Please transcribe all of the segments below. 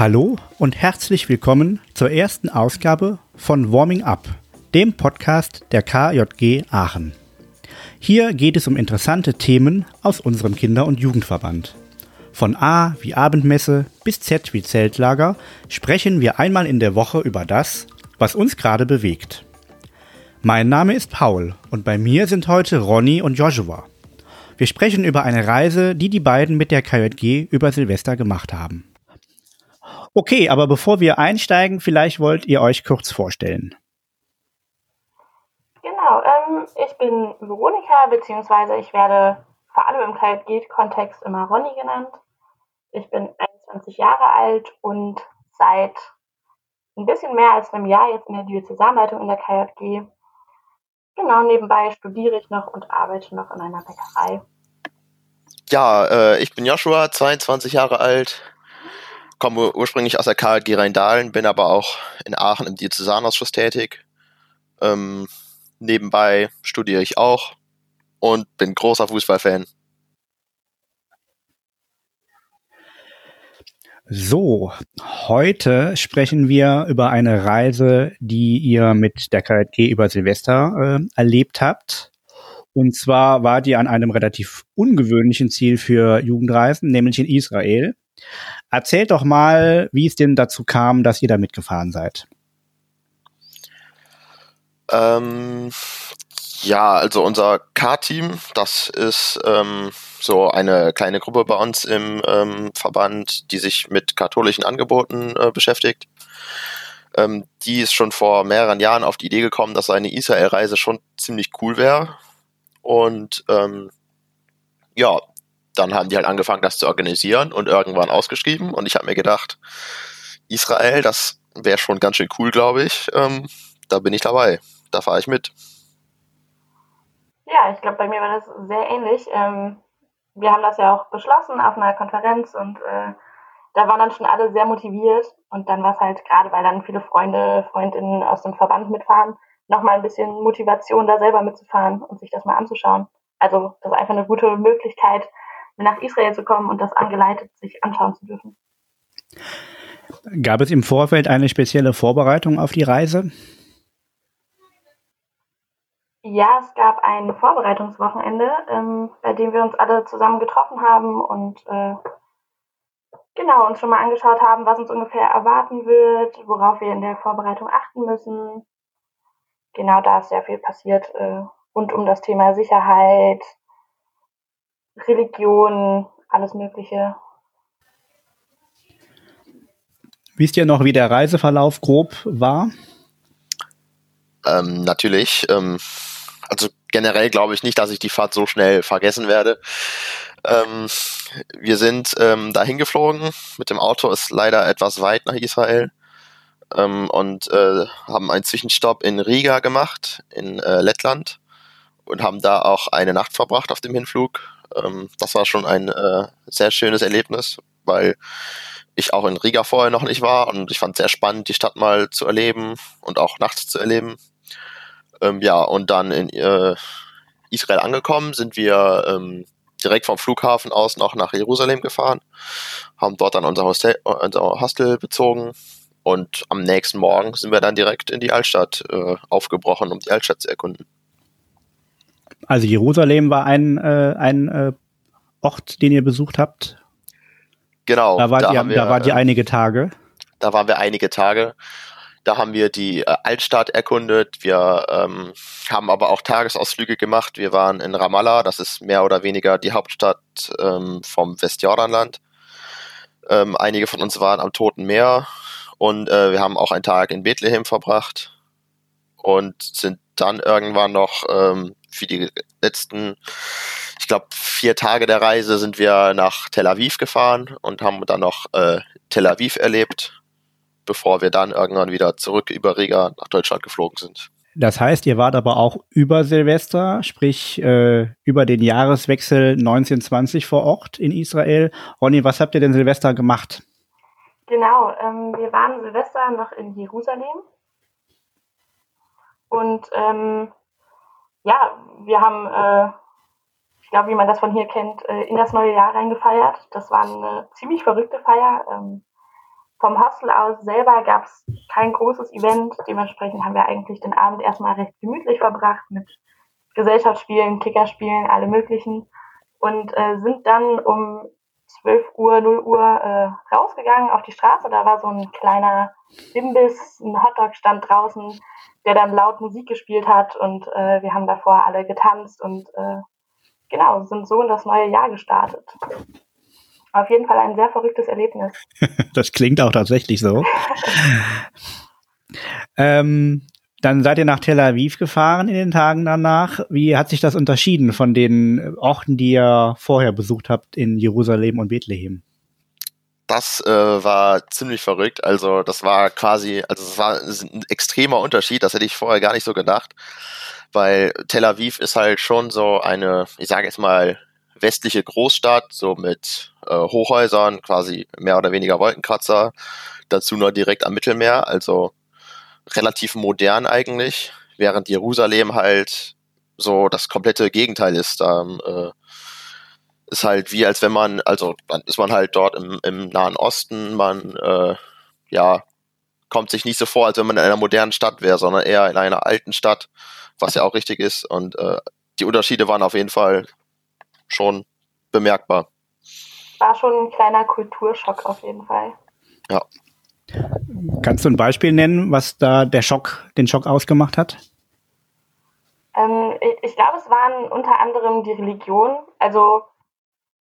Hallo und herzlich willkommen zur ersten Ausgabe von Warming Up, dem Podcast der KJG Aachen. Hier geht es um interessante Themen aus unserem Kinder- und Jugendverband. Von A wie Abendmesse bis Z wie Zeltlager sprechen wir einmal in der Woche über das, was uns gerade bewegt. Mein Name ist Paul und bei mir sind heute Ronny und Joshua. Wir sprechen über eine Reise, die die beiden mit der KJG über Silvester gemacht haben. Okay, aber bevor wir einsteigen, vielleicht wollt ihr euch kurz vorstellen. Genau, ähm, ich bin Veronika, beziehungsweise ich werde vor allem im KJG-Kontext immer Ronny genannt. Ich bin 21 Jahre alt und seit ein bisschen mehr als einem Jahr jetzt in der Diözesanleitung in der KJG. Genau, nebenbei studiere ich noch und arbeite noch in einer Bäckerei. Ja, äh, ich bin Joshua, 22 Jahre alt, komme ursprünglich aus der KG Rheindahlen, bin aber auch in Aachen im Diözesanausschuss tätig. Ähm, nebenbei studiere ich auch und bin großer Fußballfan. So, heute sprechen wir über eine Reise, die ihr mit der KJG über Silvester äh, erlebt habt. Und zwar wart ihr an einem relativ ungewöhnlichen Ziel für Jugendreisen, nämlich in Israel. Erzählt doch mal, wie es denn dazu kam, dass ihr da mitgefahren seid. Ähm, ja, also unser K-Team, das ist ähm, so eine kleine Gruppe bei uns im ähm, Verband, die sich mit katholischen Angeboten äh, beschäftigt. Ähm, die ist schon vor mehreren Jahren auf die Idee gekommen, dass eine Israel-Reise schon ziemlich cool wäre. Und ähm, ja, dann haben die halt angefangen, das zu organisieren und irgendwann ausgeschrieben. Und ich habe mir gedacht, Israel, das wäre schon ganz schön cool, glaube ich. Ähm, da bin ich dabei. Da fahre ich mit. Ja, ich glaube, bei mir war das sehr ähnlich. Ähm, wir haben das ja auch beschlossen auf einer Konferenz und äh, da waren dann schon alle sehr motiviert. Und dann war es halt gerade, weil dann viele Freunde, Freundinnen aus dem Verband mitfahren, nochmal ein bisschen Motivation, da selber mitzufahren und sich das mal anzuschauen. Also das ist einfach eine gute Möglichkeit, nach Israel zu kommen und das angeleitet sich anschauen zu dürfen. Gab es im Vorfeld eine spezielle Vorbereitung auf die Reise? Ja, es gab ein Vorbereitungswochenende, ähm, bei dem wir uns alle zusammen getroffen haben und äh, genau uns schon mal angeschaut haben, was uns ungefähr erwarten wird, worauf wir in der Vorbereitung achten müssen. Genau da ist sehr viel passiert äh, rund um das Thema Sicherheit, Religion, alles Mögliche. Wisst ihr noch, wie der Reiseverlauf grob war? Ähm, natürlich. Ähm, also generell glaube ich nicht, dass ich die Fahrt so schnell vergessen werde. Ähm, wir sind ähm, dahin geflogen. Mit dem Auto ist leider etwas weit nach Israel. Ähm, und äh, haben einen Zwischenstopp in Riga gemacht, in äh, Lettland. Und haben da auch eine Nacht verbracht auf dem Hinflug. Ähm, das war schon ein äh, sehr schönes Erlebnis, weil ich auch in Riga vorher noch nicht war und ich fand es sehr spannend, die Stadt mal zu erleben und auch nachts zu erleben. Ähm, ja, und dann in äh, Israel angekommen sind wir ähm, direkt vom Flughafen aus noch nach Jerusalem gefahren, haben dort dann unser Hostel, unser Hostel bezogen und am nächsten Morgen sind wir dann direkt in die Altstadt äh, aufgebrochen, um die Altstadt zu erkunden. Also Jerusalem war ein, äh, ein äh, Ort, den ihr besucht habt. Genau. Da wart, da ihr, wir, da wart ihr einige Tage. Da waren wir einige Tage. Da haben wir die äh, Altstadt erkundet. Wir ähm, haben aber auch Tagesausflüge gemacht. Wir waren in Ramallah, das ist mehr oder weniger die Hauptstadt ähm, vom Westjordanland. Ähm, einige von uns waren am Toten Meer und äh, wir haben auch einen Tag in Bethlehem verbracht und sind dann irgendwann noch ähm, für die letzten, ich glaube, vier Tage der Reise sind wir nach Tel Aviv gefahren und haben dann noch äh, Tel Aviv erlebt bevor wir dann irgendwann wieder zurück über Riga nach Deutschland geflogen sind. Das heißt, ihr wart aber auch über Silvester, sprich äh, über den Jahreswechsel 1920 vor Ort in Israel. Ronny, was habt ihr denn Silvester gemacht? Genau, ähm, wir waren Silvester noch in Jerusalem. Und ähm, ja, wir haben, äh, ich glaube, wie man das von hier kennt, äh, in das neue Jahr reingefeiert. Das war eine ziemlich verrückte Feier. Ähm, vom Hostel aus selber gab es kein großes Event. Dementsprechend haben wir eigentlich den Abend erstmal recht gemütlich verbracht mit Gesellschaftsspielen, Kickerspielen, alle möglichen. Und äh, sind dann um 12 Uhr, 0 Uhr äh, rausgegangen auf die Straße. Da war so ein kleiner Imbiss, ein Hotdog-Stand draußen, der dann laut Musik gespielt hat. Und äh, wir haben davor alle getanzt und äh, genau, sind so in das neue Jahr gestartet. Auf jeden Fall ein sehr verrücktes Erlebnis. das klingt auch tatsächlich so. ähm, dann seid ihr nach Tel Aviv gefahren in den Tagen danach. Wie hat sich das unterschieden von den Orten, die ihr vorher besucht habt in Jerusalem und Bethlehem? Das äh, war ziemlich verrückt. Also das war quasi, also es war ein extremer Unterschied. Das hätte ich vorher gar nicht so gedacht, weil Tel Aviv ist halt schon so eine, ich sage jetzt mal westliche Großstadt, so mit äh, Hochhäusern, quasi mehr oder weniger Wolkenkratzer, dazu nur direkt am Mittelmeer, also relativ modern eigentlich, während Jerusalem halt so das komplette Gegenteil ist. Da äh, ist halt wie als wenn man, also dann ist man halt dort im, im Nahen Osten, man äh, ja kommt sich nicht so vor, als wenn man in einer modernen Stadt wäre, sondern eher in einer alten Stadt, was ja auch richtig ist. Und äh, die Unterschiede waren auf jeden Fall schon bemerkbar. War schon ein kleiner Kulturschock auf jeden Fall. Ja. Kannst du ein Beispiel nennen, was da der Schock, den Schock ausgemacht hat? Ähm, ich, glaube, es waren unter anderem die Religionen. Also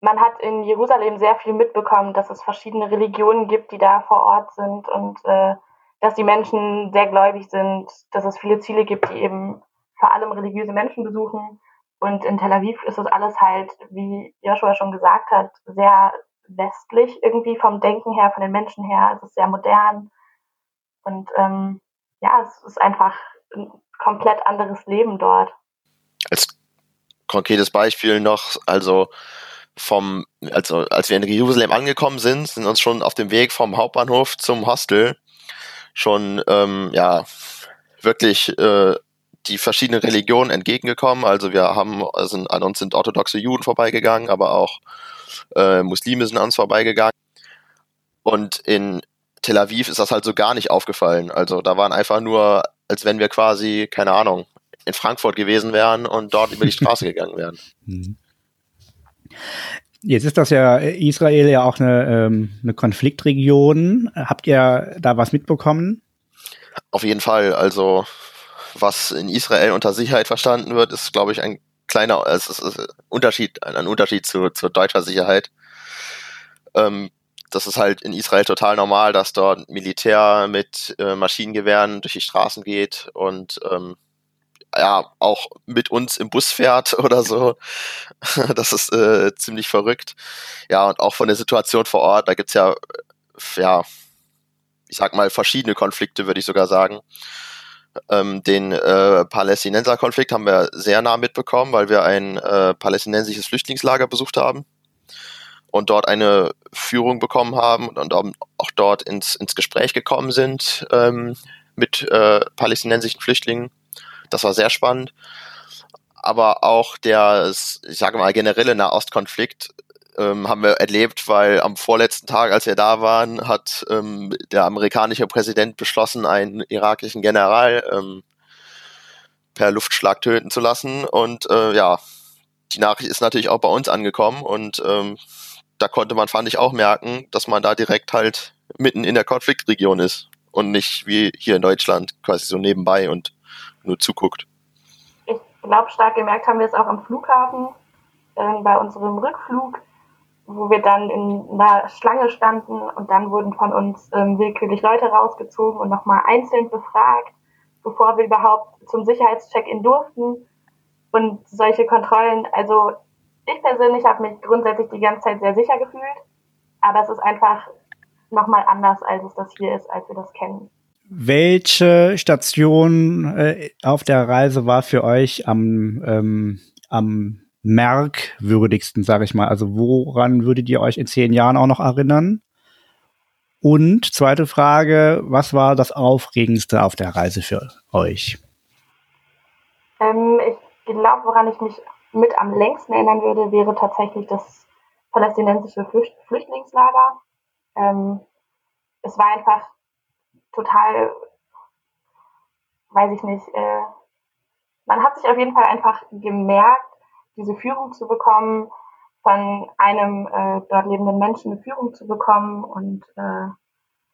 man hat in Jerusalem sehr viel mitbekommen, dass es verschiedene Religionen gibt, die da vor Ort sind und äh, dass die Menschen sehr gläubig sind, dass es viele Ziele gibt, die eben vor allem religiöse Menschen besuchen. Und in Tel Aviv ist das alles halt, wie Joshua schon gesagt hat, sehr westlich irgendwie vom Denken her, von den Menschen her. Es ist sehr modern. Und ähm, ja, es ist einfach ein komplett anderes Leben dort. Als konkretes Beispiel noch, also vom, also als wir in Jerusalem angekommen sind, sind uns schon auf dem Weg vom Hauptbahnhof zum Hostel schon ähm, ja wirklich äh, die verschiedenen Religionen entgegengekommen. Also wir haben, also an uns sind orthodoxe Juden vorbeigegangen, aber auch äh, Muslime sind an uns vorbeigegangen. Und in Tel Aviv ist das halt so gar nicht aufgefallen. Also da waren einfach nur, als wenn wir quasi, keine Ahnung, in Frankfurt gewesen wären und dort über die Straße gegangen wären. Mhm. Jetzt ist das ja Israel ja auch eine, ähm, eine Konfliktregion. Habt ihr da was mitbekommen? Auf jeden Fall. Also was in Israel unter Sicherheit verstanden wird, ist, glaube ich, ein kleiner es ist, ist Unterschied, ein, Unterschied zu, zu deutscher Sicherheit. Ähm, das ist halt in Israel total normal, dass dort Militär mit äh, Maschinengewehren durch die Straßen geht und ähm, ja auch mit uns im Bus fährt oder so. das ist äh, ziemlich verrückt. Ja, und auch von der Situation vor Ort, da gibt's ja, ja, ich sag mal, verschiedene Konflikte, würde ich sogar sagen. Ähm, den äh, Palästinenser-Konflikt haben wir sehr nah mitbekommen, weil wir ein äh, palästinensisches Flüchtlingslager besucht haben und dort eine Führung bekommen haben und, auch dort ins, ins Gespräch gekommen sind ähm, mit äh, palästinensischen Flüchtlingen. Das war sehr spannend. Aber auch der, ich sage mal, generelle Nahostkonflikt ähm, haben wir erlebt, weil am vorletzten Tag, als wir da waren, hat ähm, der amerikanische Präsident beschlossen, einen irakischen General ähm, per Luftschlag töten zu lassen. Und äh, ja, die Nachricht ist natürlich auch bei uns angekommen und ähm, da konnte man, fand ich, auch merken, dass man da direkt halt mitten in der Konfliktregion ist und nicht wie hier in Deutschland quasi so nebenbei und nur zuguckt. Ich glaube, stark gemerkt haben wir es auch am Flughafen äh, bei unserem Rückflug wo wir dann in einer Schlange standen und dann wurden von uns ähm, willkürlich Leute rausgezogen und nochmal einzeln befragt, bevor wir überhaupt zum Sicherheitscheck-in durften. Und solche Kontrollen, also ich persönlich habe mich grundsätzlich die ganze Zeit sehr sicher gefühlt, aber es ist einfach nochmal anders, als es das hier ist, als wir das kennen. Welche Station äh, auf der Reise war für euch am, ähm, am merkwürdigsten, sage ich mal? Also woran würdet ihr euch in zehn Jahren auch noch erinnern? Und zweite Frage, was war das Aufregendste auf der Reise für euch? Ähm, ich glaube, woran ich mich mit am längsten erinnern würde, wäre tatsächlich das palästinensische Flücht Flüchtlingslager. Ähm, es war einfach total, weiß ich nicht, äh, man hat sich auf jeden Fall einfach gemerkt, diese Führung zu bekommen, von einem äh, dort lebenden Menschen eine Führung zu bekommen. Und äh,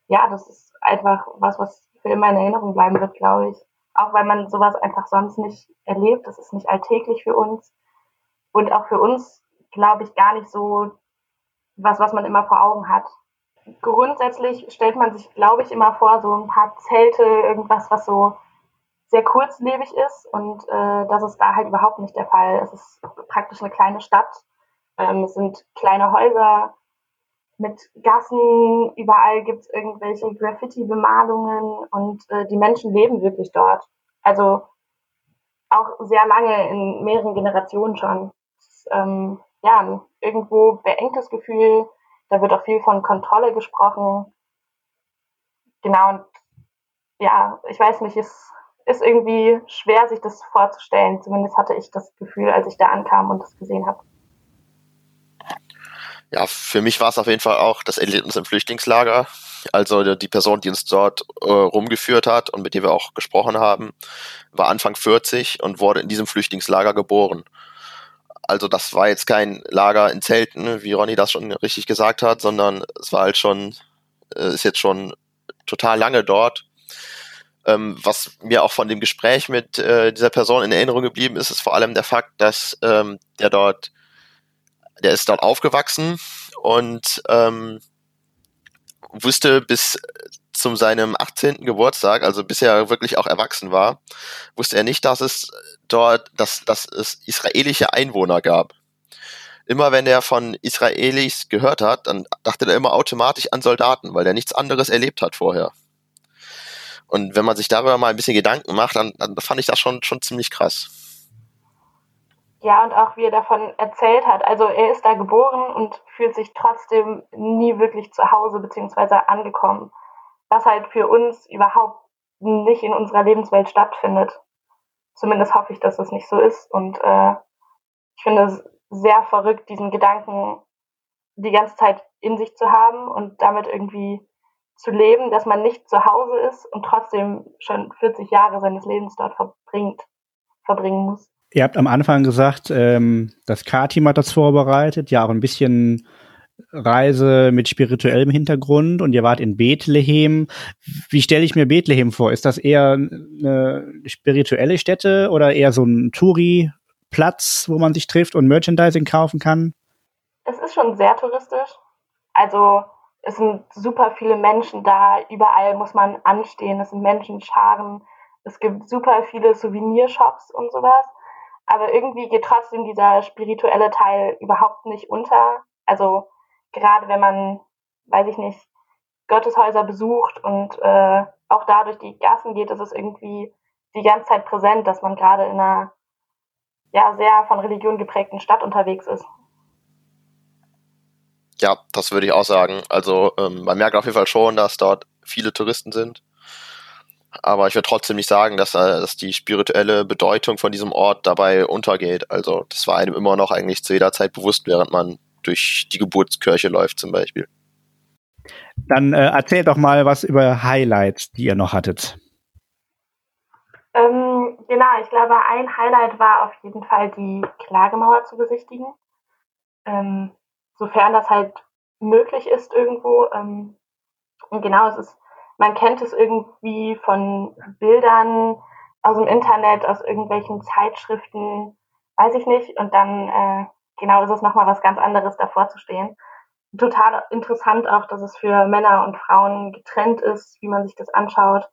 ja, das ist einfach was, was für immer in Erinnerung bleiben wird, glaube ich. Auch weil man sowas einfach sonst nicht erlebt. Das ist nicht alltäglich für uns. Und auch für uns, glaube ich, gar nicht so was, was man immer vor Augen hat. Grundsätzlich stellt man sich, glaube ich, immer vor, so ein paar Zelte, irgendwas, was so sehr kurzlebig ist. Und äh, das ist da halt überhaupt nicht der Fall. Es ist praktisch eine kleine Stadt. Ähm, es sind kleine Häuser mit Gassen. Überall gibt es irgendwelche Graffiti-Bemalungen und äh, die Menschen leben wirklich dort. Also auch sehr lange in mehreren Generationen schon. Ist, ähm, ja, ein irgendwo beengtes Gefühl. Da wird auch viel von Kontrolle gesprochen. Genau, und ja, ich weiß nicht, es ist irgendwie schwer, sich das vorzustellen. Zumindest hatte ich das Gefühl, als ich da ankam und das gesehen habe. Ja, für mich war es auf jeden Fall auch das Erlebnis im Flüchtlingslager. Also die Person, die uns dort äh, rumgeführt hat und mit der wir auch gesprochen haben, war Anfang 40 und wurde in diesem Flüchtlingslager geboren. Also das war jetzt kein Lager in Zelten, wie Ronny das schon richtig gesagt hat, sondern es war halt schon, äh, ist jetzt schon total lange dort. Ähm, was mir auch von dem Gespräch mit äh, dieser Person in Erinnerung geblieben ist, ist vor allem der Fakt, dass ähm, der dort, der ist dort aufgewachsen und ähm, wusste bis zu seinem 18. Geburtstag, also bis er wirklich auch erwachsen war, wusste er nicht, dass es dort, dass, dass es israelische Einwohner gab. Immer wenn er von Israelis gehört hat, dann dachte er immer automatisch an Soldaten, weil er nichts anderes erlebt hat vorher. Und wenn man sich darüber mal ein bisschen Gedanken macht, dann, dann fand ich das schon, schon ziemlich krass. Ja, und auch wie er davon erzählt hat. Also er ist da geboren und fühlt sich trotzdem nie wirklich zu Hause beziehungsweise angekommen. Was halt für uns überhaupt nicht in unserer Lebenswelt stattfindet. Zumindest hoffe ich, dass das nicht so ist. Und äh, ich finde es sehr verrückt, diesen Gedanken die ganze Zeit in sich zu haben und damit irgendwie zu leben, dass man nicht zu Hause ist und trotzdem schon 40 Jahre seines Lebens dort verbringt, verbringen muss. Ihr habt am Anfang gesagt, ähm, das K-Team hat das vorbereitet, ja auch ein bisschen Reise mit spirituellem Hintergrund und ihr wart in Bethlehem. Wie stelle ich mir Bethlehem vor? Ist das eher eine spirituelle Stätte oder eher so ein Touri-Platz, wo man sich trifft und Merchandising kaufen kann? Es ist schon sehr touristisch. Also es sind super viele Menschen da, überall muss man anstehen, es sind Menschenscharen, es gibt super viele Souvenirshops und sowas. Aber irgendwie geht trotzdem dieser spirituelle Teil überhaupt nicht unter. Also gerade wenn man, weiß ich nicht, Gotteshäuser besucht und äh, auch da durch die Gassen geht, ist es irgendwie die ganze Zeit präsent, dass man gerade in einer ja, sehr von Religion geprägten Stadt unterwegs ist. Ja, das würde ich auch sagen. Also ähm, man merkt auf jeden Fall schon, dass dort viele Touristen sind. Aber ich würde trotzdem nicht sagen, dass, äh, dass die spirituelle Bedeutung von diesem Ort dabei untergeht. Also das war einem immer noch eigentlich zu jeder Zeit bewusst, während man durch die Geburtskirche läuft zum Beispiel. Dann äh, erzählt doch mal was über Highlights, die ihr noch hattet. Ähm, genau, ich glaube, ein Highlight war auf jeden Fall die Klagemauer zu besichtigen. Ähm, sofern das halt möglich ist irgendwo. Ähm, und genau, es ist, man kennt es irgendwie von Bildern aus dem Internet, aus irgendwelchen Zeitschriften, weiß ich nicht. Und dann, äh, genau, ist es nochmal was ganz anderes, davor zu stehen. Total interessant auch, dass es für Männer und Frauen getrennt ist, wie man sich das anschaut,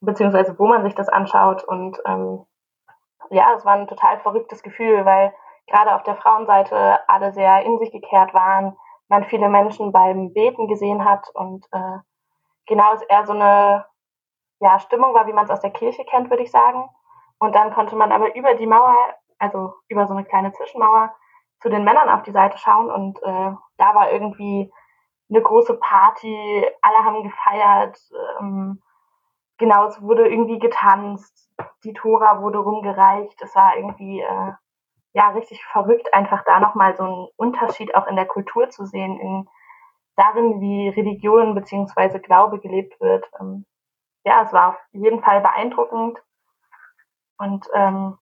beziehungsweise wo man sich das anschaut. Und ähm, ja, es war ein total verrücktes Gefühl, weil gerade auf der Frauenseite alle sehr in sich gekehrt waren, man viele Menschen beim Beten gesehen hat und äh, genau es eher so eine ja, Stimmung war, wie man es aus der Kirche kennt, würde ich sagen. Und dann konnte man aber über die Mauer, also über so eine kleine Zwischenmauer, zu den Männern auf die Seite schauen und äh, da war irgendwie eine große Party, alle haben gefeiert, ähm, genau, es wurde irgendwie getanzt, die Tora wurde rumgereicht, es war irgendwie äh, ja richtig verrückt, einfach da nochmal so einen Unterschied auch in der Kultur zu sehen, in darin, wie Religion bzw. Glaube gelebt wird. Ähm, ja, es war auf jeden Fall beeindruckend und ähm,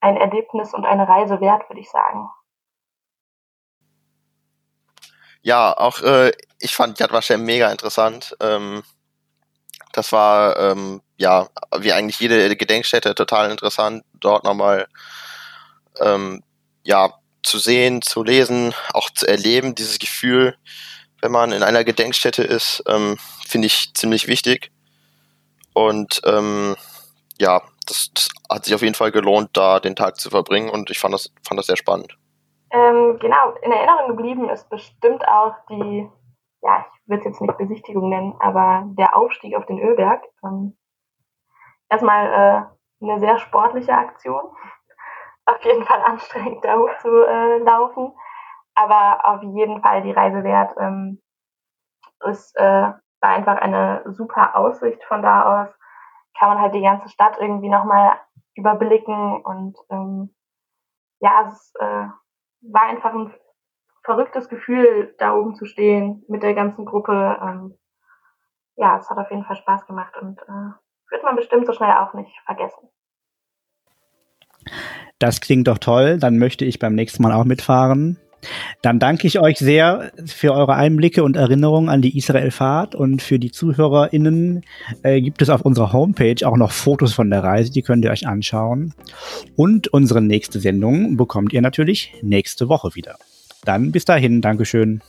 ein Erlebnis und eine Reise wert, würde ich sagen. Ja, auch äh, ich fand Yad Vashem mega interessant. Ähm, das war ähm, ja wie eigentlich jede Gedenkstätte total interessant, dort nochmal ähm, ja zu sehen, zu lesen, auch zu erleben, dieses Gefühl, wenn man in einer Gedenkstätte ist, ähm, finde ich ziemlich wichtig. Und ähm, ja, das, das hat sich auf jeden Fall gelohnt, da den Tag zu verbringen und ich fand das, fand das sehr spannend. Ähm, genau, in Erinnerung geblieben ist bestimmt auch die, ja, ich würde es jetzt nicht Besichtigung nennen, aber der Aufstieg auf den Ölberg. Ähm, erstmal äh, eine sehr sportliche Aktion. Auf jeden Fall anstrengend, da hochzulaufen. Äh, aber auf jeden Fall die Reise wert. Ähm, es äh, war einfach eine super Aussicht von da aus. Kann man halt die ganze Stadt irgendwie nochmal überblicken und ähm, ja, es äh, war einfach ein verrücktes Gefühl, da oben zu stehen mit der ganzen Gruppe. Ähm, ja, es hat auf jeden Fall Spaß gemacht und äh, wird man bestimmt so schnell auch nicht vergessen. Das klingt doch toll. Dann möchte ich beim nächsten Mal auch mitfahren. Dann danke ich euch sehr für eure Einblicke und Erinnerungen an die Israelfahrt und für die ZuhörerInnen äh, gibt es auf unserer Homepage auch noch Fotos von der Reise, die könnt ihr euch anschauen. Und unsere nächste Sendung bekommt ihr natürlich nächste Woche wieder. Dann bis dahin, Dankeschön.